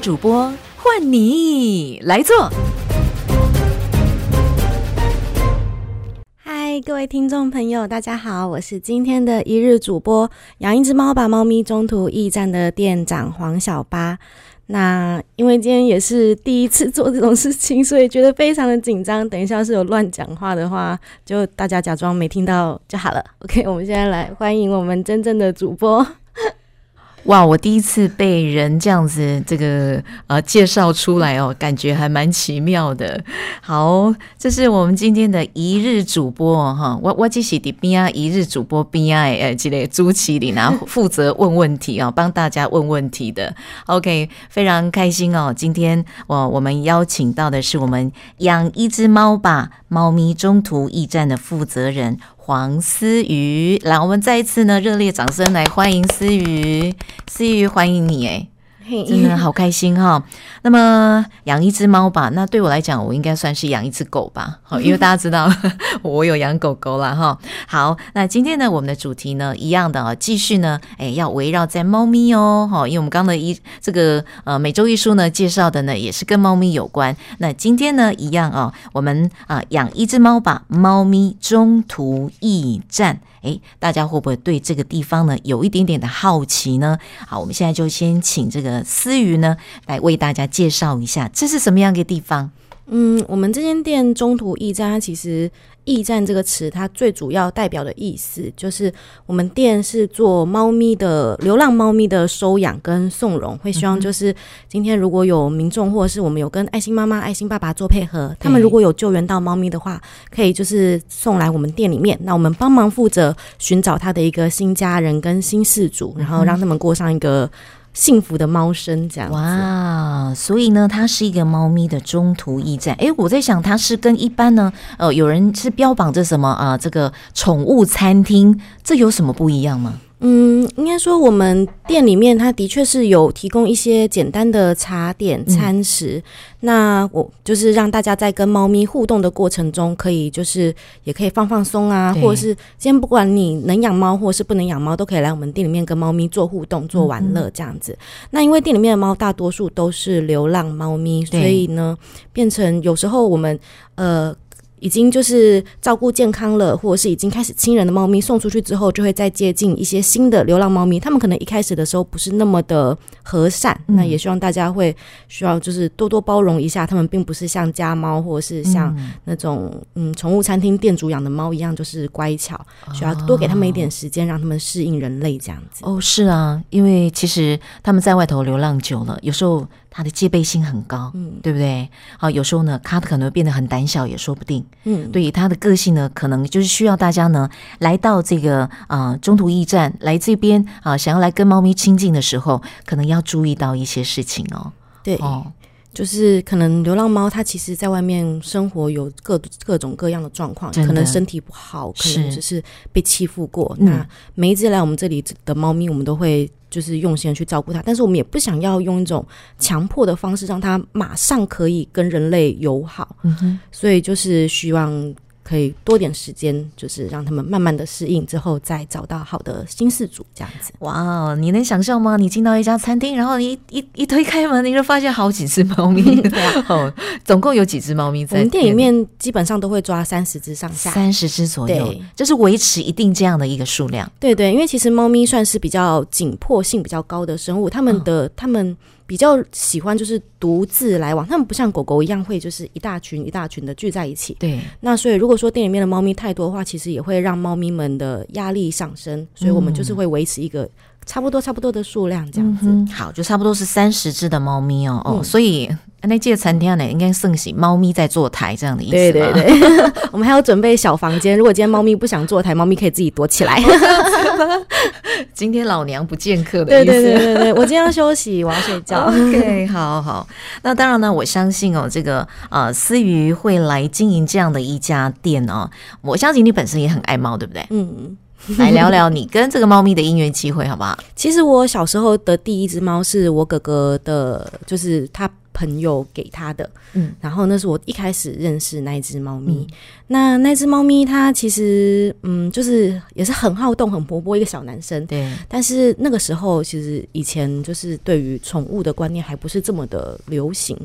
主播换你来做。嗨，各位听众朋友，大家好，我是今天的一日主播养一只猫吧猫咪中途驿站的店长黄小八。那因为今天也是第一次做这种事情，所以觉得非常的紧张。等一下是有乱讲话的话，就大家假装没听到就好了。OK，我们现在来欢迎我们真正的主播。哇，我第一次被人这样子这个呃介绍出来哦，感觉还蛮奇妙的。好，这是我们今天的一日主播哈，我我这是的边啊一日主播 bi 诶，这个朱麒麟啊负责问问题啊，帮大家问问题的。OK，非常开心哦，今天我我们邀请到的是我们养一只猫吧猫咪中途驿站的负责人。黄思瑜，来，我们再一次呢，热烈掌声来欢迎思瑜，思瑜欢迎你，哎。真的好开心哈！那么养一只猫吧，那对我来讲，我应该算是养一只狗吧。好，因为大家知道 我有养狗狗了哈。好，那今天呢，我们的主题呢，一样的啊，继续呢，哎，要围绕在猫咪哦。哈，因为我们刚的一这个呃每周一书呢介绍的呢，也是跟猫咪有关。那今天呢，一样啊，我们啊养一只猫吧，猫咪中途驿站。哎，大家会不会对这个地方呢有一点点的好奇呢？好，我们现在就先请这个思瑜呢来为大家介绍一下，这是什么样一个地方？嗯，我们这间店中途驿站，它其实。驿站这个词，它最主要代表的意思就是，我们店是做猫咪的流浪猫咪的收养跟送容，会希望就是今天如果有民众或者是我们有跟爱心妈妈、爱心爸爸做配合，他们如果有救援到猫咪的话，可以就是送来我们店里面，那我们帮忙负责寻找他的一个新家人跟新事主，然后让他们过上一个。幸福的猫生这样哇，所以呢，它是一个猫咪的中途驿站。哎，我在想，它是跟一般呢，呃，有人是标榜着什么啊？这个宠物餐厅，这有什么不一样吗？嗯，应该说我们店里面它的确是有提供一些简单的茶点餐食。那我就是让大家在跟猫咪互动的过程中，可以就是也可以放放松啊，或者是今天不管你能养猫或者是不能养猫，都可以来我们店里面跟猫咪做互动、做玩乐这样子。那因为店里面的猫大多数都是流浪猫咪，所以呢，变成有时候我们呃。已经就是照顾健康了，或者是已经开始亲人的猫咪送出去之后，就会再接近一些新的流浪猫咪。他们可能一开始的时候不是那么的和善，那也希望大家会需要就是多多包容一下。他们并不是像家猫或者是像那种嗯宠物餐厅店主养的猫一样，就是乖巧，需要多给他们一点时间，让他们适应人类这样子。哦，是啊，因为其实他们在外头流浪久了，有时候。他的戒备心很高，嗯，对不对？好，有时候呢，他可能变得很胆小，也说不定。嗯，对于他的个性呢，可能就是需要大家呢来到这个啊中途驿站来这边啊，想要来跟猫咪亲近的时候，可能要注意到一些事情哦。对，哦。就是可能流浪猫它其实在外面生活有各各种各样的状况，可能身体不好，可能只是被欺负过。那每一只来我们这里的猫咪，我们都会。就是用心的去照顾它，但是我们也不想要用一种强迫的方式让它马上可以跟人类友好，所以就是希望。可以多点时间，就是让他们慢慢的适应之后，再找到好的新事主这样子。哇，你能想象吗？你进到一家餐厅，然后你一一推开门，你就发现好几只猫咪。哦，总共有几只猫咪在？我们店里面基本上都会抓三十只上下，三十只左右，就是维持一定这样的一个数量。对对，因为其实猫咪算是比较紧迫性比较高的生物，它们的它们。比较喜欢就是独自来往，他们不像狗狗一样会就是一大群一大群的聚在一起。对，那所以如果说店里面的猫咪太多的话，其实也会让猫咪们的压力上升，所以我们就是会维持一个。差不多差不多的数量这样子，好，就差不多是三十只的猫咪哦哦，所以那届餐厅呢，应该盛行猫咪在坐台这样的意思。对对对，我们还要准备小房间，如果今天猫咪不想坐台，猫咪可以自己躲起来。今天老娘不见客的意思。对对对对，我今天要休息，我要睡觉。OK，好好。那当然呢，我相信哦，这个呃思瑜会来经营这样的一家店哦。我相信你本身也很爱猫，对不对？嗯。来聊聊你跟这个猫咪的姻缘机会，好不好？其实我小时候的第一只猫是我哥哥的，就是他朋友给他的，嗯，然后那是我一开始认识那一只猫咪。那那只猫咪它其实嗯，就是也是很好动、很活泼一个小男生。对，但是那个时候，其实以前就是对于宠物的观念还不是这么的流行，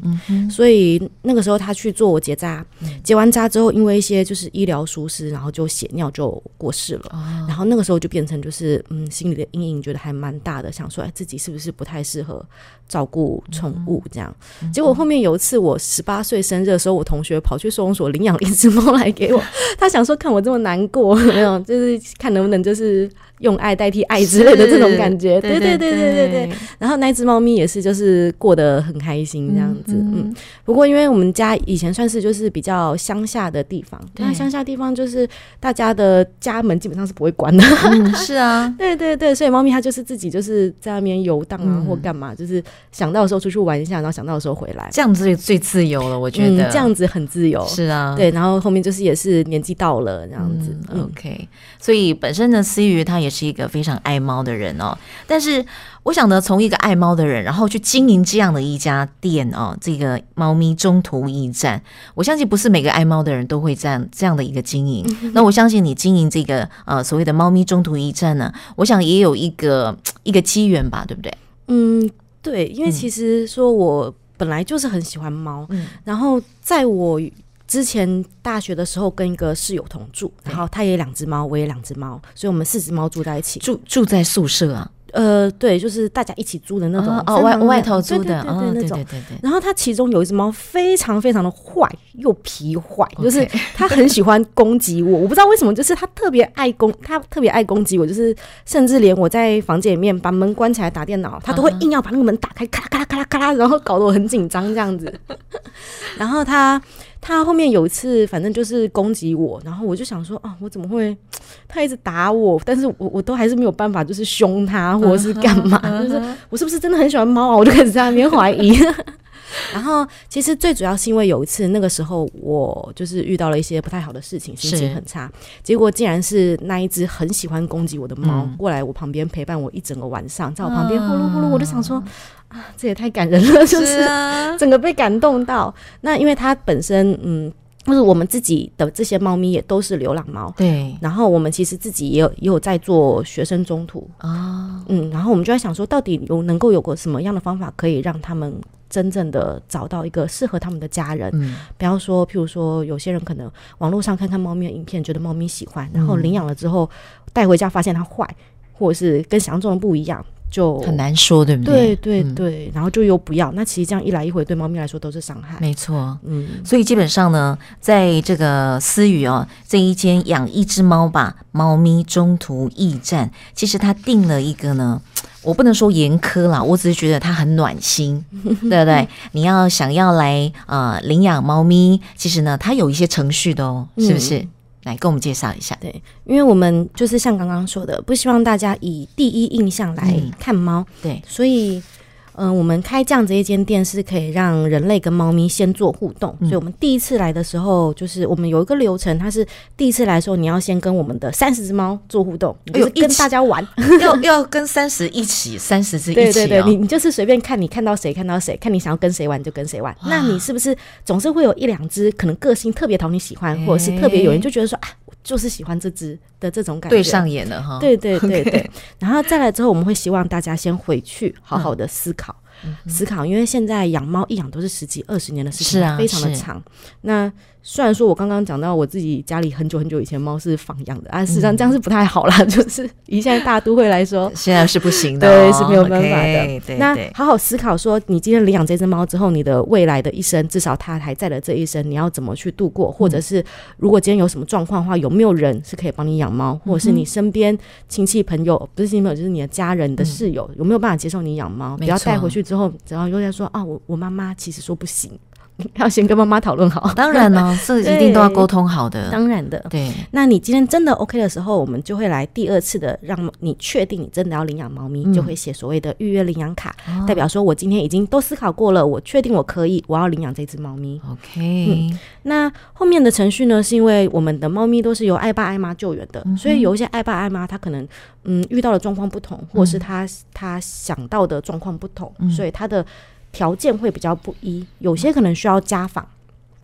所以那个时候他去做我结扎，结完扎之后，因为一些就是医疗疏失，然后就血尿就过世了。哦，然后那个时候就变成就是嗯，心里的阴影觉得还蛮大的，想说哎自己是不是不太适合照顾宠物这样。结果后面有一次我十八岁生日的时候，我同学跑去收容所领养了一只猫来给我，他想说看我这么难过，没有，就是看能不能就是用爱代替爱之类的这种感觉。对对对对对对。然后那只猫咪也是就是过得很开心这样子，嗯。不过因为我们家以前算是就是比较乡下的地方，对那乡下地方就是大家的家门基本上是不会关的。嗯，是啊，对对对，所以猫咪它就是自己就是在那边游荡啊，嗯或干嘛，就是想到的时候出去玩一下，然后想到的时候回来。这样子最自由了，我觉得、嗯，这样子很自由。是啊，对，然后后面就是也是年纪到了这样子。OK，所以本身呢，思雨它也是一个非常爱猫的人哦。但是我想呢，从一个爱猫的人，然后去经营这样的一家店哦，这个猫咪中途驿站，我相信不是每个爱猫的人都会这样这样的一个经营。那我相信你经营这个呃所谓的猫咪中途驿站呢，我想也有一个一个机缘吧，对不对？嗯，对，因为嗯其实说我本来就是很喜欢猫，嗯然后在我之前大学的时候跟一个室友同住，然后他也两只猫，我也两只猫，所以我们四只猫住在一起。住住在宿舍啊，呃，对，就是大家一起租的那种哦哦外外头租的，对对对哦对那种对。对对。然后它其中有一只猫非常非常的坏，又皮坏，就是它很喜欢攻击我。我不知道为什么，就是它特别爱攻，它特别爱攻击我，就是甚至连我在房间里面把门关起来打电脑，它都会硬要把那个门打开，咔啦咔啦咔啦咔啦，然后搞得我很紧张这样子。然后它它后面有一次，反正就是攻击我，然后我就想说啊，我怎么会？他一直打我，但是我我都还是没有办法，就是凶他或者是干嘛，就是我是不是真的很喜欢猫啊？我就开始在那边怀疑。然后其实最主要是因为有一次那个时候我就是遇到了一些不太好的事情，心情很差，结果竟然是那一只很喜欢攻击我的猫、嗯。过来我旁边陪伴我一整个晚上，在我旁边呼噜呼噜，我就想说啊，这也太感人了，就是啊，整个被感动到。那因为它本身嗯，就是我们自己的这些猫咪也都是流浪猫。对。然后我们其实自己也有也有在做学生中途，啊，嗯，然后我们就在想说，到底有能够有个什么样的方法可以让他们真正的找到一个适合他们的家人？嗯，比方说，譬如说，有些人可能网络上看看猫咪的影片，觉得猫咪喜欢，然后领养了之后带回家发现它坏，或者是跟想象中的不一样，就很。难说，对不对对对对，然后就又不要，那其实这样一来一回，对猫咪来说都是伤害。没错。嗯，所以基本上呢，在这个思雨哦这一间养一只猫吧猫咪中途驿站，其实他定了一个呢，我不能说严苛啦，我只是觉得它很暖心，对不对？你要想要来呃领养猫咪，其实呢，它有一些程序的哦，是不是？来跟我们介绍一下。对，因为我们就是像刚刚说的，不希望大家以第一印象来嗯看猫，对，所以，嗯、我们开这样子一间店是可以让人类跟猫咪先做互动。嗯所以，我们第一次来的时候，就是我们有一个流程，它是第一次来的时候，你要先跟我们的三十只猫做互动，你就是跟大家玩。要 要跟三十一起，三十只一起、哦，对对对，你你就是随便看，你看到谁看到谁，看你想要跟谁玩就跟谁玩。那你是不是总是会有一两只可能个性特别讨你喜欢，或者是特别有人就觉得说啊，我就是喜欢这只的这种感觉？对上眼了哈。对对对对，然后再来之后，我们会希望大家先回去好好的思考。思考，因为现在养猫一养都是十几二十年的事情，是啊非常的长。那虽然说我刚刚讲到我自己家里很久很久以前猫是放养的啊，事实上这样是不太好啦，就是以现在大都会来说，现在是不行的、对哦，是没有办法的那对。好好思考说，你今天领养这只猫之后，你的未来的一生，至少它还在的这一生，你要怎么去度过？或者是如果今天有什么状况的话，有没有人是可以帮你养猫，或者是你身边亲戚朋友，不是亲戚朋友，就是你的家人、你的室友，有没有办法接受你养猫？不要带回去之后，然后又在说啊，我我妈妈其实说不行，要先跟妈妈讨论好。当然呢，这一定都要沟通好的。当然的，对，那你今天真的 OK 的时候，我们就会来第二次的，让你确定你真的要领养猫咪，嗯就会写所谓的预约领养卡，哦代表说我今天已经都思考过了，我确定我可以，我要领养这只猫咪。OK，、嗯那后面的程序呢，是因为我们的猫咪都是由爱爸爱妈救援的，所以有一些爱爸爱妈他可能嗯遇到的状况不同，或者是他他想到的状况不同，所以他的。条件会比较不一，有些可能需要家访。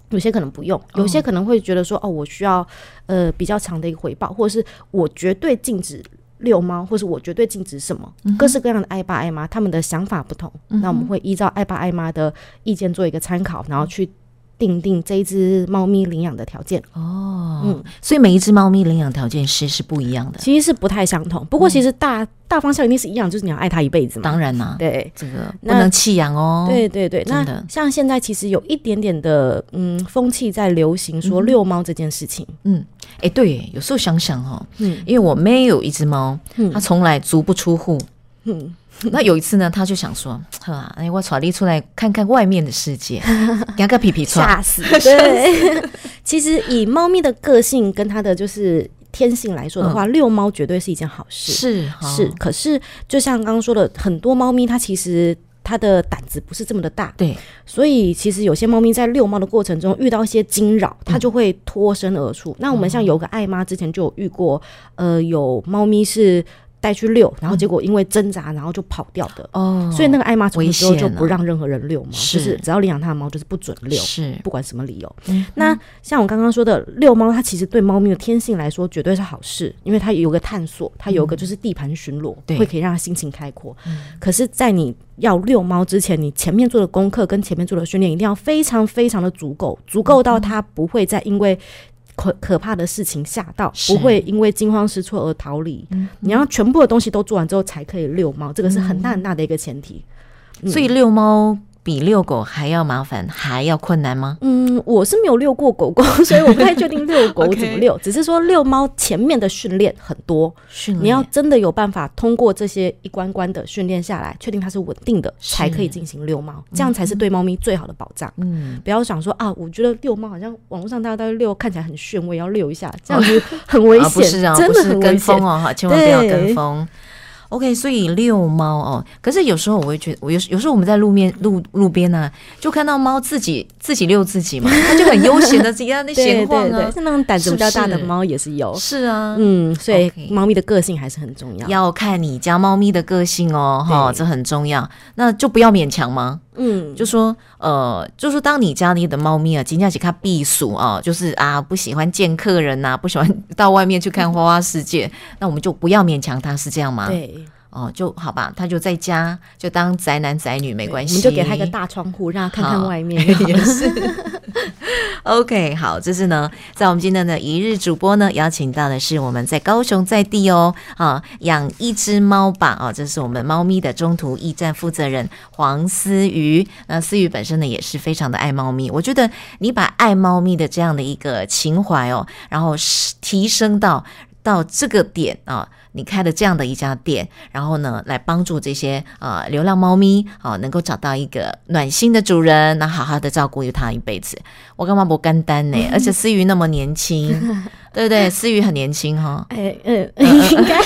有些可能不用，有些可能会觉得说，哦，我需要呃比较长的一个回报，或者是我绝对禁止遛猫，或是我绝对禁止什么，各式各样的爱爸爱妈，他们的想法不同，那我们会依照爱爸爱妈的意见做一个参考，然后去定定这一只猫咪领养的条件。哦，嗯所以每一只猫咪领养条件其实是不一样的。其实是不太相同，不过其实大、大方向一定是一样，就是你要爱它一辈子嘛。当然啦、对。这个不能弃养哦。对对对，那像现在其实有一点点的嗯风气在流行说遛猫这件事情，嗯，哎，对，有时候想想哦，嗯因为我妹有一只猫，嗯它从来足不出户。嗯，那有一次呢，他就想说，呵啊，哎，我传力出来看看外面的世界，给它个皮皮穿。吓死！对，其实以猫咪的个性跟它的就是天性来说的话，遛猫绝对是一件好事。是哈是，可是就像刚刚说的，很多猫咪它其实它的胆子不是这么的大，对，所以其实有些猫咪在遛猫的过程中遇到一些惊扰，它就会脱身而出。那我们像有个爱妈之前就有遇过，呃，有猫咪是带去遛，然后结果因为挣扎，然后就跑掉的。哦，所以那个爱妈从此之后就不让任何人遛猫，就是只要领养它的猫就是不准遛。是。不管什么理由，嗯那像我刚刚说的，遛猫，它其实对猫咪的天性来说绝对是好事，因为它有个探索，它有个就是地盘巡逻，对。会可以让它心情开阔。可是，在你要遛猫之前，你前面做的功课跟前面做的训练一定要非常非常的足够，足够到它不会再因为可可怕的事情吓到，不会因为惊慌失措而逃离。你要全部的东西都做完之后才可以遛猫，这个是很大很大的一个前提。所以遛猫比遛狗还要麻烦，还要困难吗？嗯，我是没有遛过狗狗，所以我不太确定遛狗 怎么遛。只是说遛猫前面的训练很多，训练你要真的有办法通过这些一关关的训练下来，确定它是稳定的，才可以进行遛猫，这样才是对猫咪最好的保障。嗯，不要想说啊，我觉得遛猫好像网络上大家都在遛，看起来很炫，我也要遛一下，这样子 很危啊，险，真的很危险跟风。哦，哈，千万不要跟风。OK，所以遛猫哦，可是有时候我会觉得，我有有时候我们在路面路路边呢、就看到猫自己自己遛自己嘛，它就很悠闲的自己在那 闲晃啊对对，，像那种胆子比较大的猫也是有。是啊，嗯，所以猫咪的个性还是很重要。要看你家猫咪的个性哦，哈，对这很重要。那就不要勉强吗？嗯，就说呃，就说当你家里的猫咪啊，今天起看避暑啊，就是啊不喜欢见客人呐、不喜欢到外面去看花花世界，那我们就不要勉强它，是这样吗？，对，哦，就好吧，他就在家就当宅男宅女没关系，我们就给他一个大窗户，让他看看外面。也是。OK，好，这是呢，在我们今天的一日主播呢，邀请到的是我们在高雄在地哦，啊，养一只猫吧，啊，这是我们猫咪的中途驿站负责人黄思瑜。那思瑜本身呢，也是非常的爱猫咪。我觉得你把爱猫咪的这样的一个情怀哦，然后是提升到到这个点啊。你开了这样的一家店，然后呢，来帮助这些呃流浪猫咪啊、能够找到一个暖心的主人，那好好的照顾它一辈子。我干嘛不干单呢？而且思雨那么年轻，对不对？思雨很年轻哈、哎，嗯，应该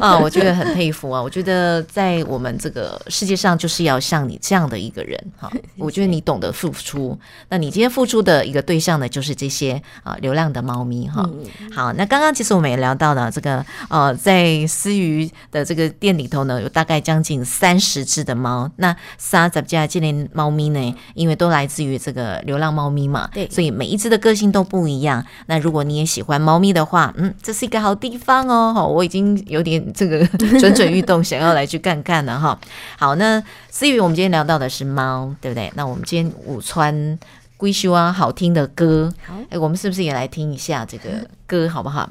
啊，我觉得很佩服啊！我觉得在我们这个世界上，就是要像你这样的一个人哈。我觉得你懂得付出，那你今天付出的一个对象呢，就是这些啊流浪的猫咪哈。好，那刚刚其实我们也聊到了这个呃，在思瑜的这个店里头呢，有大概将近三十只的猫。那三十家这类猫咪呢，因为都来自于这个流浪猫咪嘛，对所以每一只的个性都不一样。那如果你也喜欢猫咪的话，嗯，这是一个好地方哦。哈，我已经有点这个 蠢蠢欲动，想要来去看看了哈。好，那思雨，我们今天聊到的是猫，对不对？那我们今天午川归修啊，好听的歌，好哎，我们是不是也来听一下这个歌，好不好？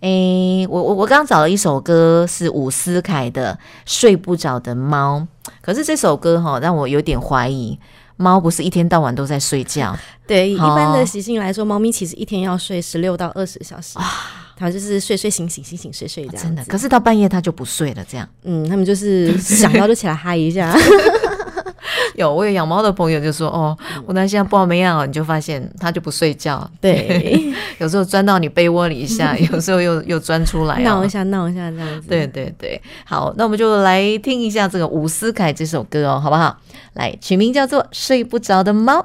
诶，我我我刚找了一首歌，是伍思凯的《睡不着的猫》，可是这首歌哈、让我有点怀疑，猫不是一天到晚都在睡觉，对，以一般的习性来说，猫咪其实一天要睡十六到二十小时，它就是睡睡醒醒醒醒睡睡这样子。真的。可是到半夜他就不睡了，这样。嗯，他们就是想到就起来嗨一下。有我有养猫的朋友就说，哦，我那现在不知道没养好，你就发现它就不睡觉，对，有时候钻到你被窝里一下，有时候又又钻出来、哦闹一。下闹一下这样子。对对对，好，那我们就来听一下这个伍思凯这首歌哦，好不好？来，取名叫做《睡不着的猫》。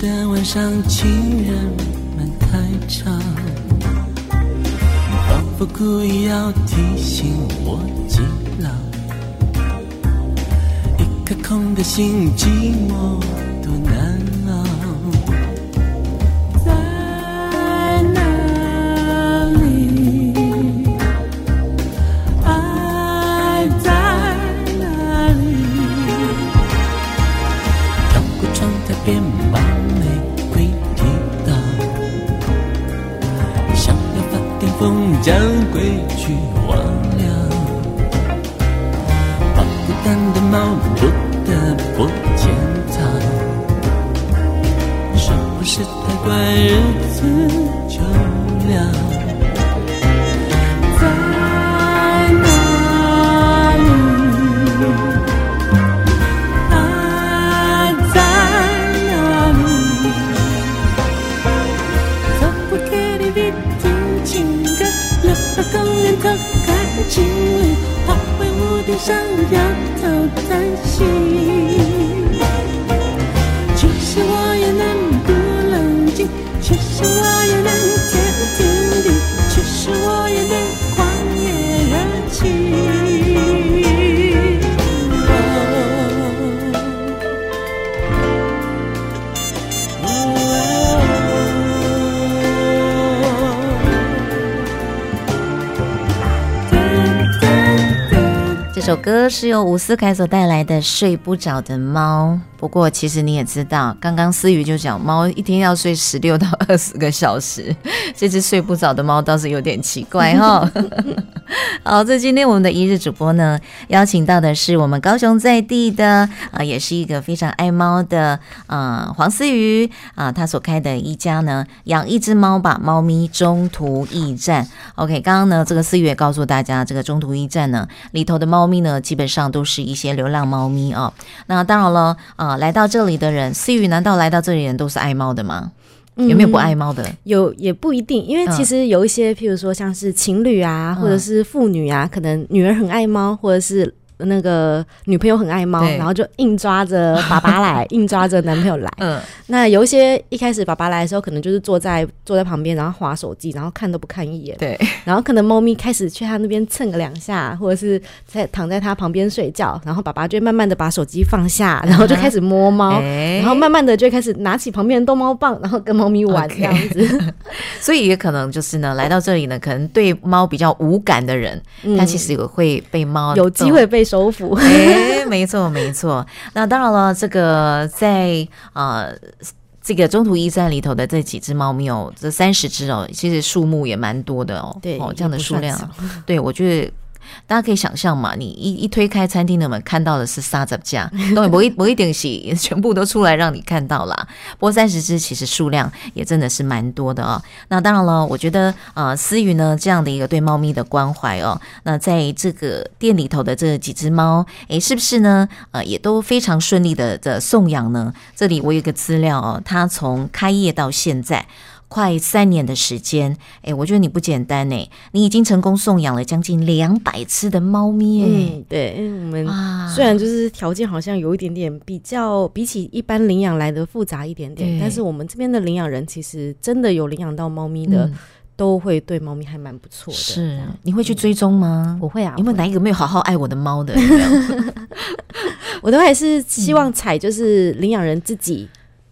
的晚上，情人们太长，仿佛故意要提醒我寂寥。一颗空的心，寂寞悲剧首歌是由伍思凯所带来的《睡不着的猫》。不过，其实你也知道，刚刚思雨就讲，猫一天要睡十六到二十个小时，这只睡不着的猫倒是有点奇怪哈。好，这今天我们的一日主播呢，邀请到的是我们高雄在地的啊、也是一个非常爱猫的啊、黄思瑜啊，他所开的一家呢，养一只猫吧，猫咪中途驿站。OK，刚刚呢，这个思雨也告诉大家，这个中途驿站呢里头的猫咪呢，基本上都是一些流浪猫咪哦。那当然了，啊、来到这里的人，思雨难道来到这里人都是爱猫的吗？有没有不爱猫的？有也不一定，因为嗯。其实有一些，譬如说像是情侣啊，嗯或者是父女啊，可能女儿很爱猫，或者是那个女朋友很爱猫，然后就硬抓着 爸爸来，硬抓着男朋友来。嗯，那有一些一开始爸爸来的时候，可能就是坐在坐在旁边，然后划手机，然后看都不看一眼。对，然后可能猫咪开始去他那边蹭个两下，或者是在躺在他旁边睡觉，然后爸爸就会慢慢的把手机放下，然后就开始摸猫。哎然后慢慢的就会开始拿起旁边的逗猫棒，然后跟猫咪玩这样子。所以也可能就是呢，来到这里呢，可能对猫比较无感的人，他其实也会被猫嗯有机会被收服。哎，没错没错。那当然了，这个在呃。这个中途驿站里头的这几只猫咪哦，这三十只哦，其实数目也蛮多的哦。对哦，这样的数量，对我觉得大家可以想象嘛，你一一推开餐厅的门，看到的是沙子架，当然不一不一定是全部都出来让你看到啦。不过三十只其实数量也真的是蛮多的哦。那当然了，我觉得呃，思雨呢这样的一个对猫咪的关怀哦，那在这个店里头的这几只猫，诶，是不是呢？呃，也都非常顺利的的送养呢？这里我有个资料哦，它从开业到现在。快三年的时间，哎，我觉得你不简单呢，你已经成功送养了将近两百只的猫咪，哎。嗯，对，因为我们啊，虽然就是条件好像有一点点比较比起一般领养来的复杂一点点，但是我们这边的领养人其实真的有领养到猫咪的，嗯都会对猫咪还蛮不错的。是样，你会去追踪吗？我会啊，有没有哪一个没有好好爱我的猫的？我都还是希望采就是领养人自己。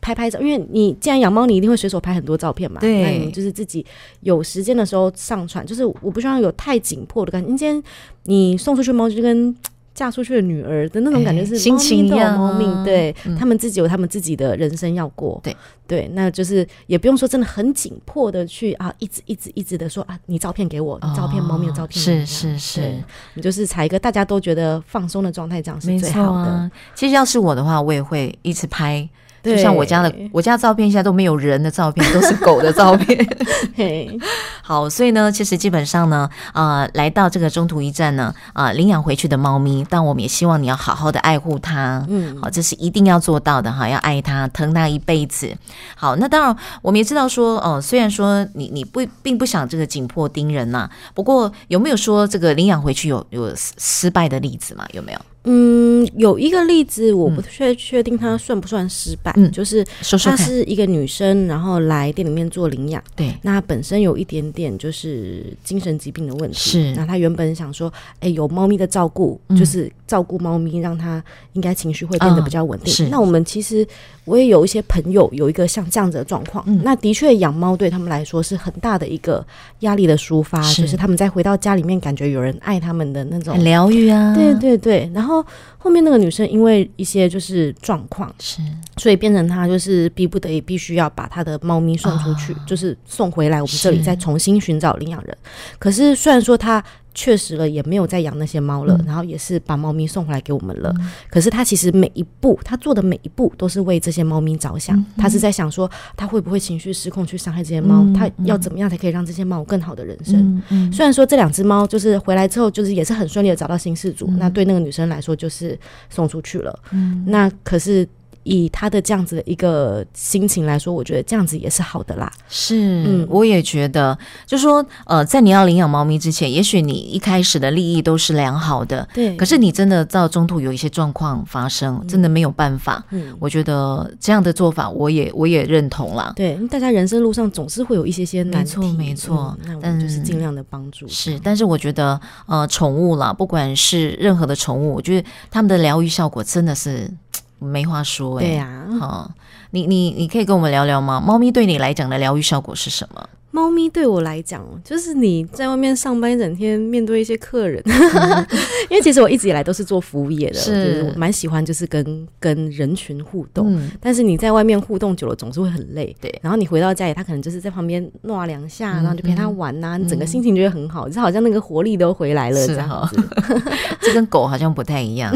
拍拍照，因为你既然养猫，你一定会随手拍很多照片嘛。对那你就是自己有时间的时候上传，就是我不希望有太紧迫的感觉。你今天你送出去猫，就跟嫁出去的女儿的那种感觉是，哎心情猫咪都有一样啊猫命，对、嗯他们自己有他们自己的人生要过。对对，那就是也不用说真的很紧迫的去啊，一直一直一直的说啊，你照片给我，你照片、猫咪的照片，哦是是是，你就是采一个大家都觉得放松的状态，这样是最好的。啊。其实要是我的话，我也会一直拍。就像我家的，我家照片现在都没有人的照片，都是狗的照片。嘿，好，所以呢，其实基本上呢，啊，来到这个中途驿站呢，啊、领养回去的猫咪，但我们也希望你要好好的爱护它，嗯，好，这是一定要做到的哈，要爱它，疼它一辈子。好，那当然我们也知道说，呃，虽然说你你不并不想这个紧迫盯人呐、不过有没有说这个领养回去有有失失败的例子嘛？有没有？嗯，有一个例子，我不确确定它算不算失败，嗯就是。她是一个女生，然后来店里面做领养。对，那她本身有一点点就是精神疾病的问题，是那她原本想说，哎、有猫咪的照顾，嗯就是照顾猫咪，让她应该情绪会变得比较稳定。嗯是那我们其实我也有一些朋友有一个像这样子的状况，嗯那的确养猫对他们来说是很大的一个压力的抒发，是就是他们在回到家里面感觉有人爱他们的那种疗愈啊。对对对，然后后面那个女生因为一些就是状况，是。所以变成她就是逼不得已必须要把她的猫咪送出去，就是送回来我们这里再重新寻找领养人。可是虽然说她确实了也没有再养那些猫了，嗯。然后也是把猫咪送回来给我们了，可是他其实每一步他做的每一步都是为这些猫咪着想，他是在想说他会不会情绪失控去伤害这些猫，嗯她要怎么样才可以让这些猫有更好的人生。虽然说这两只猫就是回来之后，就是也是很顺利的找到新事主，那对那个女生来说就是送出去了。嗯。那可是以他的这样子的一个心情来说，我觉得这样子也是好的啦。是，嗯我也觉得，就说呃，在你要领养猫咪之前，也许你一开始的利益都是良好的，对可是你真的到中途有一些状况发生，真的没有办法。嗯，我觉得这样的做法，我也我也认同啦。对，因为大家人生路上总是会有一些些难题，没错没错嗯那我但们就是尽量的帮助。是，但是我觉得，呃，宠物啦，不管是任何的宠物，我觉得他们的疗愈效果真的是没话说、欸。对呀、好、你你你可以跟我们聊聊吗？猫咪对你来讲的疗愈效果是什么？猫咪对我来讲，就是你在外面上班一整天，面对一些客人，因为其实我一直以来都是做服务业的，是就是我蛮喜欢就是跟跟人群互动。嗯，但是你在外面互动久了，总是会很累。对然后你回到家里，它可能就是在旁边弄两下，嗯然后就陪它玩呐、你整个心情就会很好，就好像那个活力都回来了是这样哈子。这跟狗好像不太一样。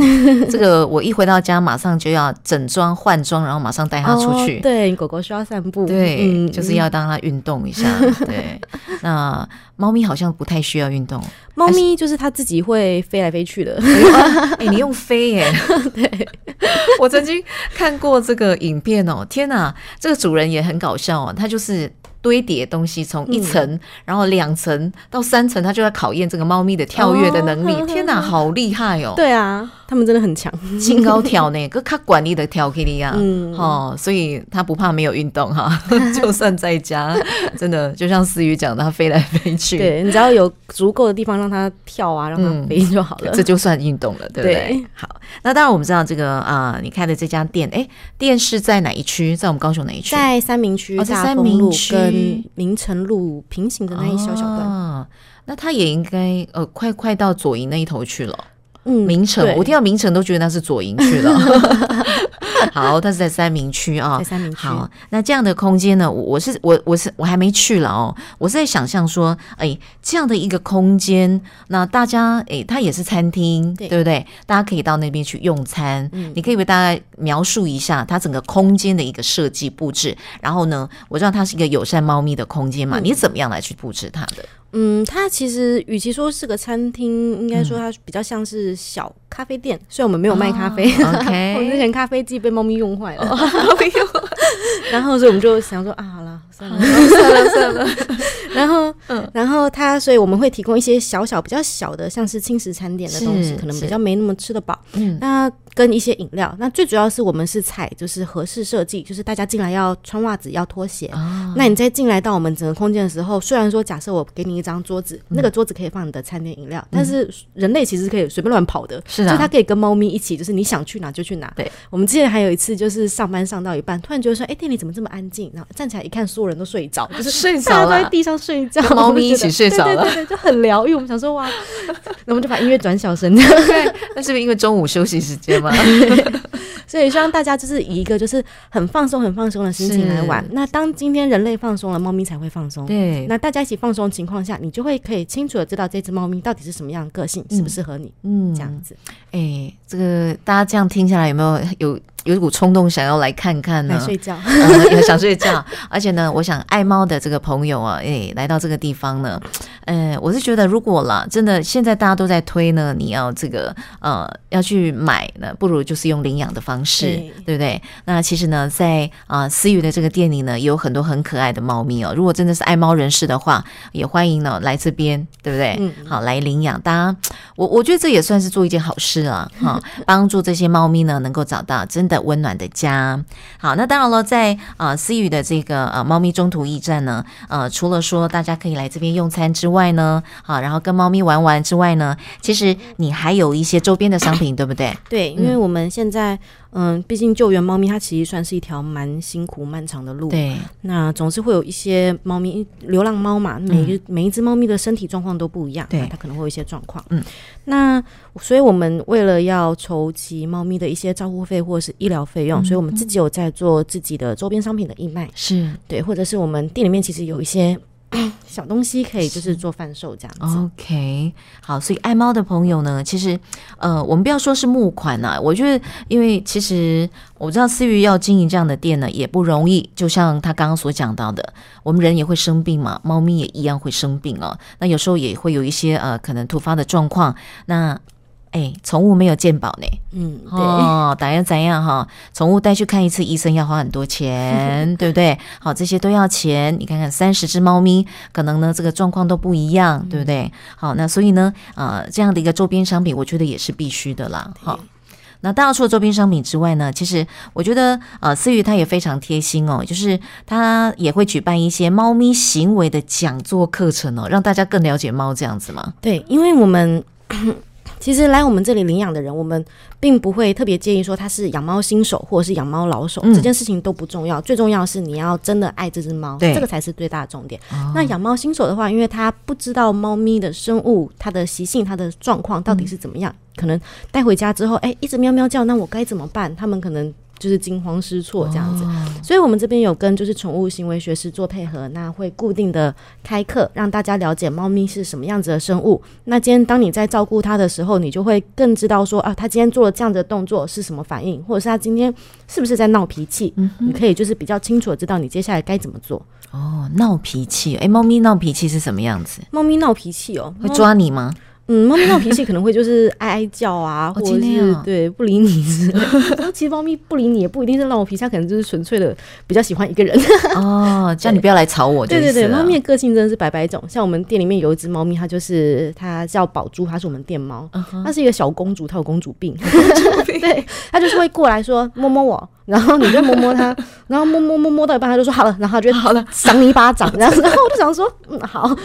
这个我一回到家，马上就要整装换装，然后马上带它出去。哦对，狗狗需要散步，对，嗯就是要让它运动一下。对，那猫咪好像不太需要运动。猫咪就是它自己会飞来飞去的。哎、你用飞耶？对，我曾经看过这个影片哦，天哪，这个主人也很搞笑哦，他就是。堆叠东西从一层，然后两层到三层，它就在考验这个猫咪的跳跃的能力。哦天哪，好厉害哦！对啊，它们真的很强。兴高挑呢，个卡管理的挑给你啊，嗯哦，所以它不怕没有运动哈，就算在家，真的就像思雨讲的，他飞来飞去，，对你只要有足够的地方让它跳啊，让它嗯飞就好了。这就算运动了，对不对？对好，那当然我们知道这个啊、你开的这家店，哎，店是在哪一区？在我们高雄哪一区？在三明区哦在三明区跟明城路平行的那一小小段，哦那他也应该呃，快快到左营那一头去了。嗯明城，我听到明城都觉得那是左营去了。好，它是在三明区啊、在三明区。好，那这样的空间呢？我我是我我是我还没去了哦，我是在想象说，哎，这样的一个空间，那大家哎，它也是餐厅，对对不对？大家可以到那边去用餐。嗯你可以为大家描述一下它整个空间的一个设计布置，然后呢，我知道它是一个友善猫咪的空间嘛，嗯你怎么样来去布置它的？嗯，它其实与其说是个餐厅，应嗯该说它比较像是小咖啡店。虽然我们没有卖咖啡，哦 OK 我们之前咖啡机被猫咪用坏了，然后所以我们就想说啊，好了，算了，算了算了，然后，嗯。然后他，所以我们会提供一些小小、比较小的，像是轻食餐点的东西，可能比较没那么吃得饱。嗯。那跟一些饮料，那最主要是我们是采就是合适设计，就是大家进来要穿袜子、要拖鞋。哦那你在进来到我们整个空间的时候，虽然说假设我给你一张桌子，那个桌子可以放你的餐点、饮料，但是人类其实是可以随便乱跑的，嗯是啊。就它可以跟猫咪一起，就是你想去哪就去哪。对，我们之前还有一次就是上班上到一半，突然觉得说，哎、店里怎么这么安静？然后站起来一看，所有人都睡着，就是睡大家着了。都在地上睡觉，猫咪一起睡着了对对对对，就很疗愈。我们想说哇，那我们就把音乐转小声，对，那是不是因为中午休息时间嘛？所以希望大家就是以一个就是很放松、很放松的心情来玩。那当今天人类放松了，猫咪才会放松。对，那大家一起放松的情况下，你就会可以清楚的知道这只猫咪到底是什么样的个性，适不适合你。嗯这样子哎，这个大家这样听下来有没有有有一股冲动想要来看看呢？来睡觉，呃，想睡觉，而且呢，我想爱猫的这个朋友啊，哎，来到这个地方呢，呃，我是觉得如果啦，真的现在大家都在推呢，你要这个呃要去买呢，不如就是用领养的方式，对对不对？那其实呢，在啊、思雨的这个店里呢，也有很多很可爱的猫咪哦。如果真的是爱猫人士的话，也欢迎呢来这边，对不对？嗯好，来领养。大家，我我觉得这也算是做一件好事啊，哈，帮助这些猫咪呢能够找到真的温暖的家。好，那当然了，在啊思雨的这个呃猫咪中途驿站呢，呃，除了说大家可以来这边用餐之外呢，好，然后跟猫咪玩玩之外呢，其实你还有一些周边的商品，对不对？对，因为我们现在，嗯，毕竟救援猫咪它其实算是一条蛮辛苦漫长的路。，对，那总是会有一些猫咪，流浪猫嘛，每一、每一只猫咪的身体状况都不一样，对。那它可能会有一些状况。嗯，那所以我们为了要筹集猫咪的一些照护费或者是医疗费用，嗯所以我们自己有在做自己的周边商品的义卖，是。对，或者是我们店里面其实有一些 小东西可以就是做贩售这样子。OK，好，所以爱猫的朋友呢，其实呃，我们不要说是募款呐、我觉得，因为其实我知道思雨要经营这样的店呢也不容易，就像他刚刚所讲到的，我们人也会生病嘛，猫咪也一样会生病哦。那有时候也会有一些呃可能突发的状况，那哎，宠物没有鉴宝呢。嗯，对。哦，打样怎样哈？宠物带去看一次医生要花很多钱，对不对？好，这些都要钱。你看看三十只猫咪，可能呢这个状况都不一样，对不对？好，那所以呢，呃，这样的一个周边商品，我觉得也是必须的啦。好。那当然，除了周边商品之外呢，其实我觉得，呃，思雨他也非常贴心哦，就是他也会举办一些猫咪行为的讲座课程哦，让大家更了解猫这样子嘛。对，因为我们其实来我们这里领养的人，我们并不会特别建议说他是养猫新手或者是养猫老手，嗯这件事情都不重要，最重要的是你要真的爱这只猫，这个才是最大的重点。那养猫新手的话，因为他不知道猫咪的生物、它的习性、它的状况到底是怎么样，可能带回家之后，哎，一直喵喵叫，那我该怎么办？他们可能。就是惊慌失措这样子，所以我们这边有跟就是宠物行为学师做配合，那会固定的开课，让大家了解猫咪是什么样子的生物。那今天当你在照顾它的时候，你就会更知道说啊，它今天做了这样的动作是什么反应，或者是它今天是不是在闹脾气，你可以就是比较清楚的知道你接下来该怎么做。哦，闹脾气，哎，猫咪闹脾气是什么样子？猫咪闹脾气哦，会抓你吗？嗯，猫咪闹脾气可能会就是哀哀叫啊，或者是、对不理你之类其实猫咪不理你也不一定是闹脾气，它可能就是纯粹的比较喜欢一个人。哦，叫你不要来吵我就对对对，猫咪的个性真的是百百种。像我们店里面有一只猫咪，它就是它叫宝珠，它是我们店猫，它是一个小公主，它有公主病。对，它就是会过来说摸摸我，然后你就摸摸它，然后摸摸摸摸到一半，它就说好了，然后它就好了，赏你一巴掌这样子。然后我就想说，嗯，好。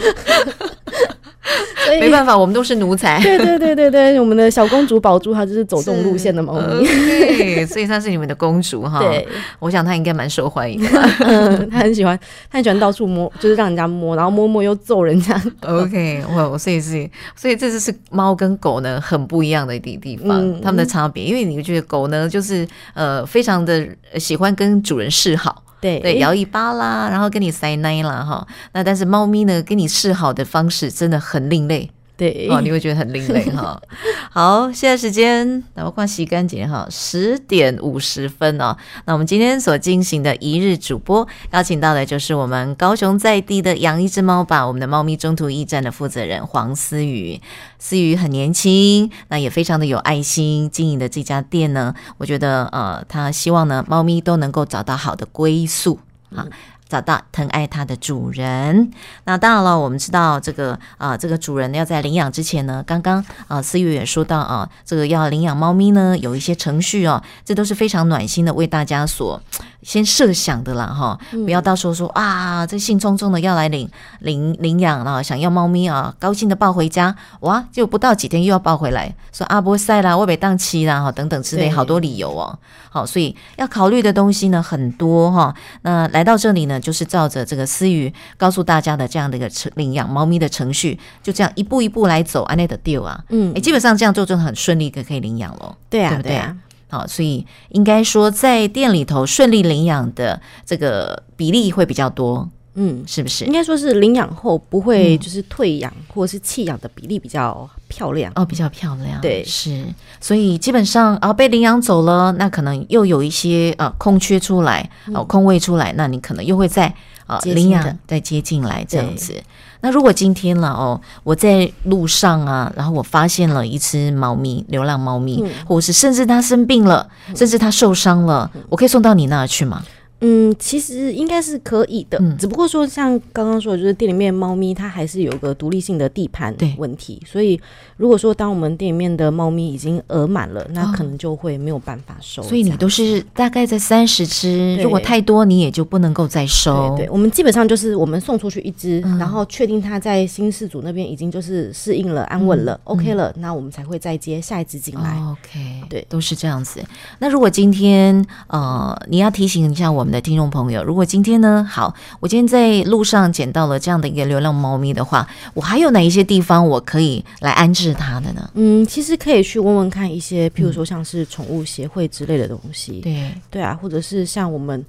所以没办法，我们都是奴才。对对对对对，我们的小公主宝珠，她就是走这种路线的猫咪。对，所以她是你们的公主哈。对，我想她应该蛮受欢迎的 她。很喜欢，她很喜欢到处摸，就是让人家摸，然后摸摸又揍人家。OK，我所以是，所以这就是猫跟狗呢很不一样的地地方，嗯它们的差别。因为你觉得狗呢，就是呃非常的喜欢跟主人示好。对对，摇尾巴啦，然后跟你塞奶啦，哈。那但是猫咪呢，跟你示好的方式真的很另类。对哦，你会觉得很另类哈。好，现在时间，那我快洗干净哈，十点五十分哦。那我们今天所进行的一日主播，邀请到的就是我们高雄在地的养一只猫吧，我们的猫咪中途驿站的负责人黄思雨。思雨很年轻，那也非常的有爱心，经营的这家店呢，我觉得呃，他希望呢，猫咪都能够找到好的归宿啊。找到疼爱它的主人。那当然了，我们知道这个啊、这个主人要在领养之前呢，刚刚啊思雨也说到啊，这个要领养猫咪呢，有一些程序哦，这都是非常暖心的，为大家所先设想的啦哈，不要到时候说啊，这兴冲冲的要来领领领养啊，想要猫咪啊，高兴的抱回家，哇，就不到几天又要抱回来，说阿波塞啦，我被档期啦哈，等等之类好多理由哦。好，所以要考虑的东西呢很多哈。那来到这里呢，就是照着这个思雨告诉大家的这样的一个程领养猫咪的程序，就这样一步一步来走，安内的丢啊，嗯。哎，基本上这样做就很顺利可可以领养了。对啊，对不对对啊，好，所以应该说在店里头顺利领养的这个比例会比较多，嗯，是不是？应？该说是领养后不会嗯。就是退养或者是弃养的比例比较漂亮。哦，比较漂亮，对。是，所以基本上啊、被领养走了，那可能又有一些呃空缺出来，哦、空位出来，那你可能又会在啊接近的。领养再接进来这样子。那如果今天了哦，我在路上啊，然后我发现了一只猫咪，流浪猫咪，嗯。或者是甚至它生病了，甚至它受伤了，我可以送到你那儿去吗？嗯，其实应该是可以的，嗯只不过说像刚刚说的，就是店里面猫咪它还是有个独立性的地盘对问题，所以如果说当我们店里面的猫咪已经额满了，那哦可能就会没有办法收。所以你都是大概在三十只，如果太多你也就不能够再收。对对，我们基本上就是我们送出去一只，嗯然后确定它在新事主那边已经就是适应了、安稳了、嗯 o k 了，那我们才会再接下一只进来。哦 OK，对都是这样子。那如果今天呃，你要提醒一下我们的听众朋友，如果今天呢，好，我今天在路上捡到了这样的一个流浪猫咪的话，我还有哪一些地方我可以来安置它的呢？嗯，其实可以去问问看一些，譬如说像是宠物协会之类的东西，对，对啊，或者是像我们。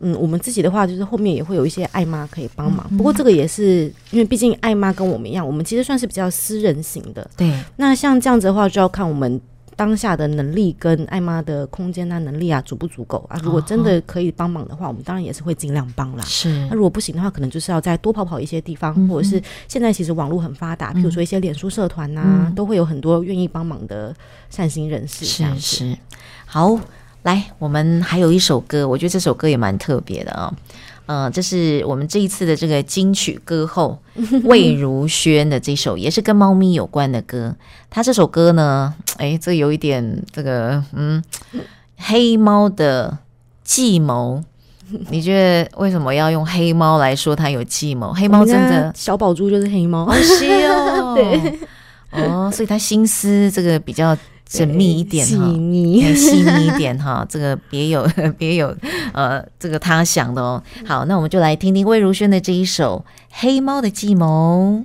嗯，我们自己的话，就是后面也会有一些爱妈可以帮忙。不过这个也是因为毕竟爱妈跟我们一样，我们其实算是比较私人型的。对，那像这样子的话，就要看我们当下的能力跟爱妈的空间啊、能力啊足不足够啊。如果真的可以帮忙的话，我们当然也是会尽量帮啦。是。那如果不行的话，可能就是要再多跑跑一些地方，嗯或者是现在其实网络很发达，譬如说一些脸书社团呐、啊嗯。都会有很多愿意帮忙的善心人士。是是，好，来，我们还有一首歌，我觉得这首歌也蛮特别的啊、呃，这是我们这一次的这个金曲歌后 魏如萱的这首，也是跟猫咪有关的歌。她这首歌呢，哎，这有一点这个，嗯，黑猫的计谋。你觉得为什么要用黑猫来说它有计谋？黑猫真的小宝珠就是黑猫，是哦，对，哦，所以他心思这个比较缜密一点细哈。细腻一点哈，这个别有 别有呃这个他想的哦。好，那我们就来听听魏如萱的这一首《黑猫的计谋》。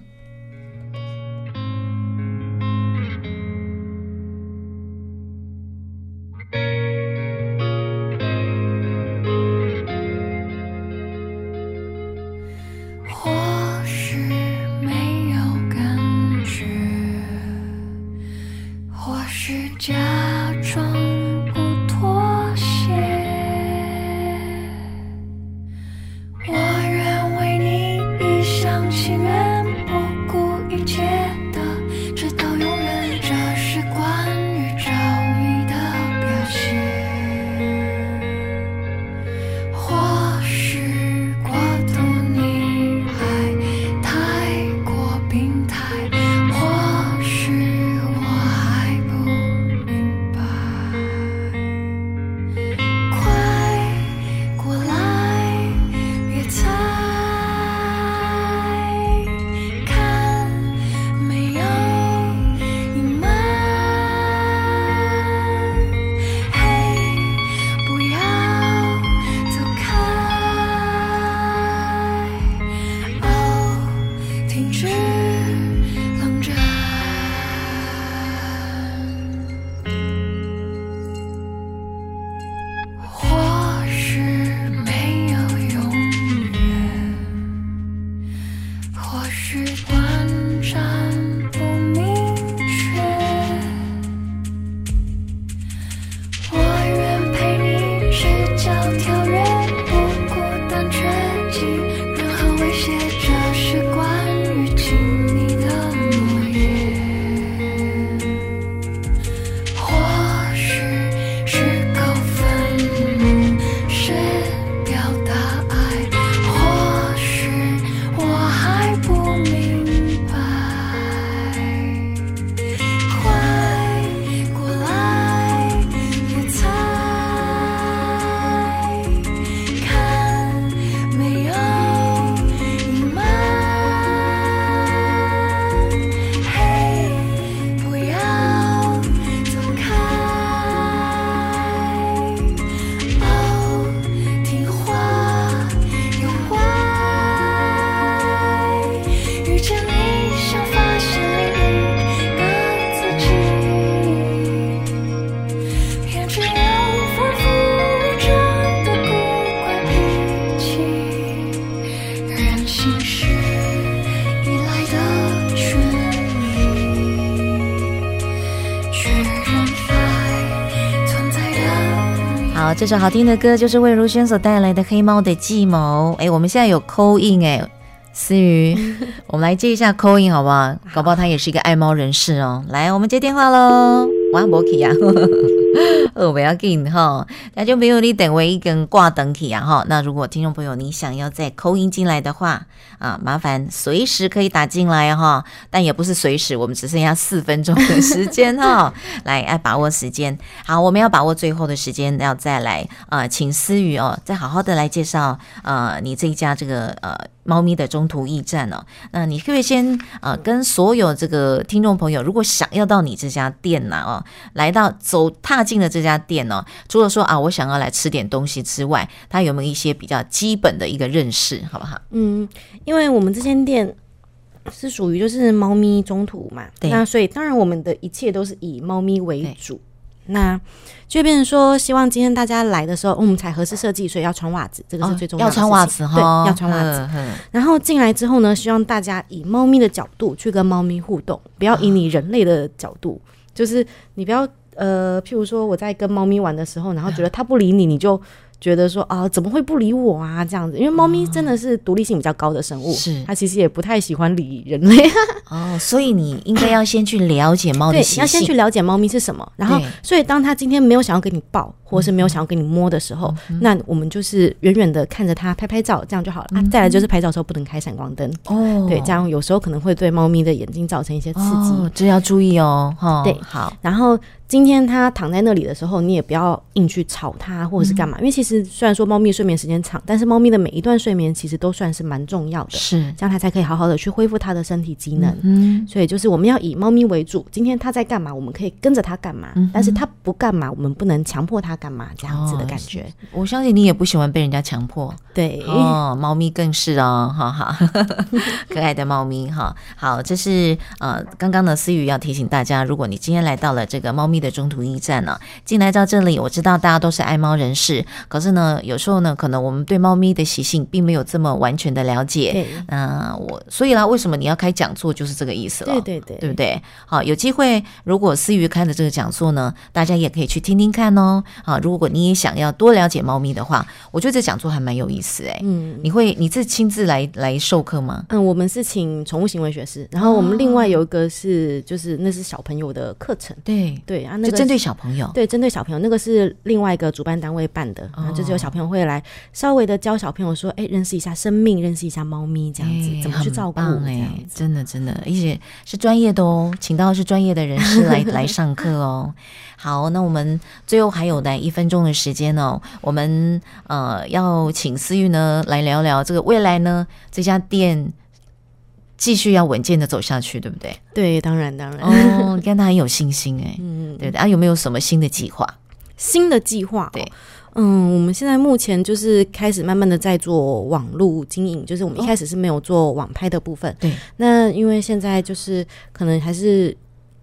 这首好听的歌就是魏如萱所带来的《黑猫的计谋》。哎，我们现在有扣印哎，思雨，我们来接一下扣印好不好？搞不好他也是一个爱猫人士哦。来，我们接电话喽。哇，摩奇啊，呃，不要紧哈，那就没有你等位一根挂等起啊哈。那如果听众朋友你想要再扣音进来的话啊，麻烦随时可以打进来哈，但也不是随时，我们只剩下四分钟的时间哈，来，要把握时间。好，我们要把握最后的时间，要再来呃，请思雨哦，再好好的来介绍呃，你这一家这个呃。猫咪的中途驿站哦，那你可不可以先呃跟所有这个听众朋友，如果想要到你这家店呐哦，来到走踏进了这家店哦，除了说啊我想要来吃点东西之外，他有没有一些比较基本的一个认识，好不好？嗯，因为我们这间店是属于就是猫咪中途嘛，对那所以当然我们的一切都是以猫咪为主。那就变成说，希望今天大家来的时候，我们才合适设计，所以要穿袜子，这个是最重要的、哦要穿袜子哈，对，要穿袜子。然后进来之后呢，希望大家以猫咪的角度去跟猫咪互动，不要以你人类的角度，就是你不要呃，譬如说我在跟猫咪玩的时候，然后觉得它不理你，你就觉得说啊，怎么会不理我啊？这样子，因为猫咪真的是独立性比较高的生物，是。它其实也不太喜欢理人类。哦，所以你应该要先去了解猫的对，习要先去，了解猫咪是什么，然后所以当它今天没有想要给你抱，或是没有想要给你摸的时候，嗯那我们就是远远的看着它拍拍照，这样就好了。啊，再来就是拍照的时候不能开闪光灯，哦。对，这样有时候可能会对猫咪的眼睛造成一些刺激。哦，这要注意哦，哈，对。好，然后今天它躺在那里的时候，你也不要硬去吵它或者是干嘛，因为其实虽然说猫咪睡眠时间长，但是猫咪的每一段睡眠其实都算是蛮重要的，是，这样它才可以好好的去恢复它的身体机能。嗯，所以就是我们要以猫咪为主，今天它在干嘛，我们可以跟着它干嘛，但是它不干嘛，我们不能强迫它干嘛，这样子的感觉。我相信你也不喜欢被人家强迫，对，哦，猫咪更是哦，哈哈，可爱的猫咪哈。好，这是呃，刚刚的思雨要提醒大家，如果你今天来到了这个猫咪的中途驿站呢、进来到这里，我知道大家都是爱猫人士，可是呢，有时候呢，可能我们对猫咪的习性并没有这么完全的了解。对，那、我所以啦，为什么你要开讲座，就是这个意思了。对对对，对不对？好，有机会，如果思雨开的这个讲座呢，大家也可以去听听看哦。啊，如果你也想要多了解猫咪的话，我觉得这讲座还蛮有意思哎。嗯。你会你自亲自来来授课吗？嗯，我们是请宠物行为学师，然后我们另外有一个是，就是那是小朋友的课程，对，对啊，那个就针对小朋友。对针对小朋友，那个是另外一个主办单位办的，然后就是有小朋友会来稍微的教小朋友说，哎，认识一下生命，认识一下猫咪，这样子哎怎么去照顾，这很棒哎样子。真的真的，而且是专业的哦，请到的是专业的人士来 来上课哦。好，那我们最后还有来一分钟的时间哦，我们呃要请思玉呢来聊聊这个未来呢这家店继续要稳健的走下去，对不对？对，当然当然。哦，你看他很有信心哎，嗯，对不对？啊，有没有什么新的计划？新的计划、哦，对，嗯，我们现在目前就是开始慢慢的在做网络经营，就是我们一开始是没有做网拍的部分，对，那因为现在就是可能还是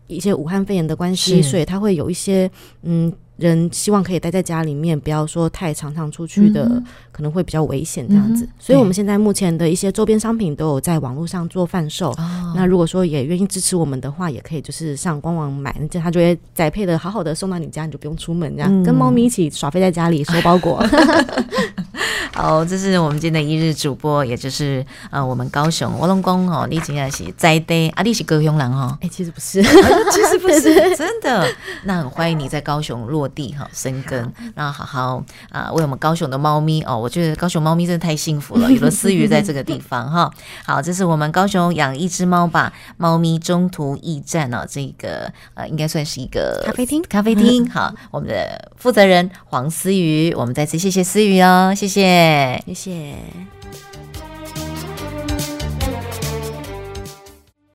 一些武汉肺炎的关系，所以它会有一些嗯人希望可以待在家里面，不要说太常常出去的，嗯可能会比较危险这样子。嗯所以我们现在目前的一些周边商品都有在网络上做贩售。哦，那如果说也愿意支持我们的话，也可以就是上官网买，这他就会宅配的好好的送到你家，你就不用出门，这样、嗯跟猫咪一起耍飞在家里收包裹。好，这是我们今天的一日主播，也就是呃我们高雄我龙宫哦，你今天是在地啊，你是高雄人哦。哎、其实不是，其实不是真的，那很欢迎你在高雄落地哈生根，那好好啊、为我们高雄的猫咪哦，我觉得高雄猫咪真的太幸福了，有了思雨在这个地方哈。好，这是我们高雄养一只猫吧，猫咪中途驿站哦，这个呃应该算是一个咖啡厅咖啡厅。好，我们的负责人黄思雨，我们再次谢谢思雨哦，谢谢谢。谢。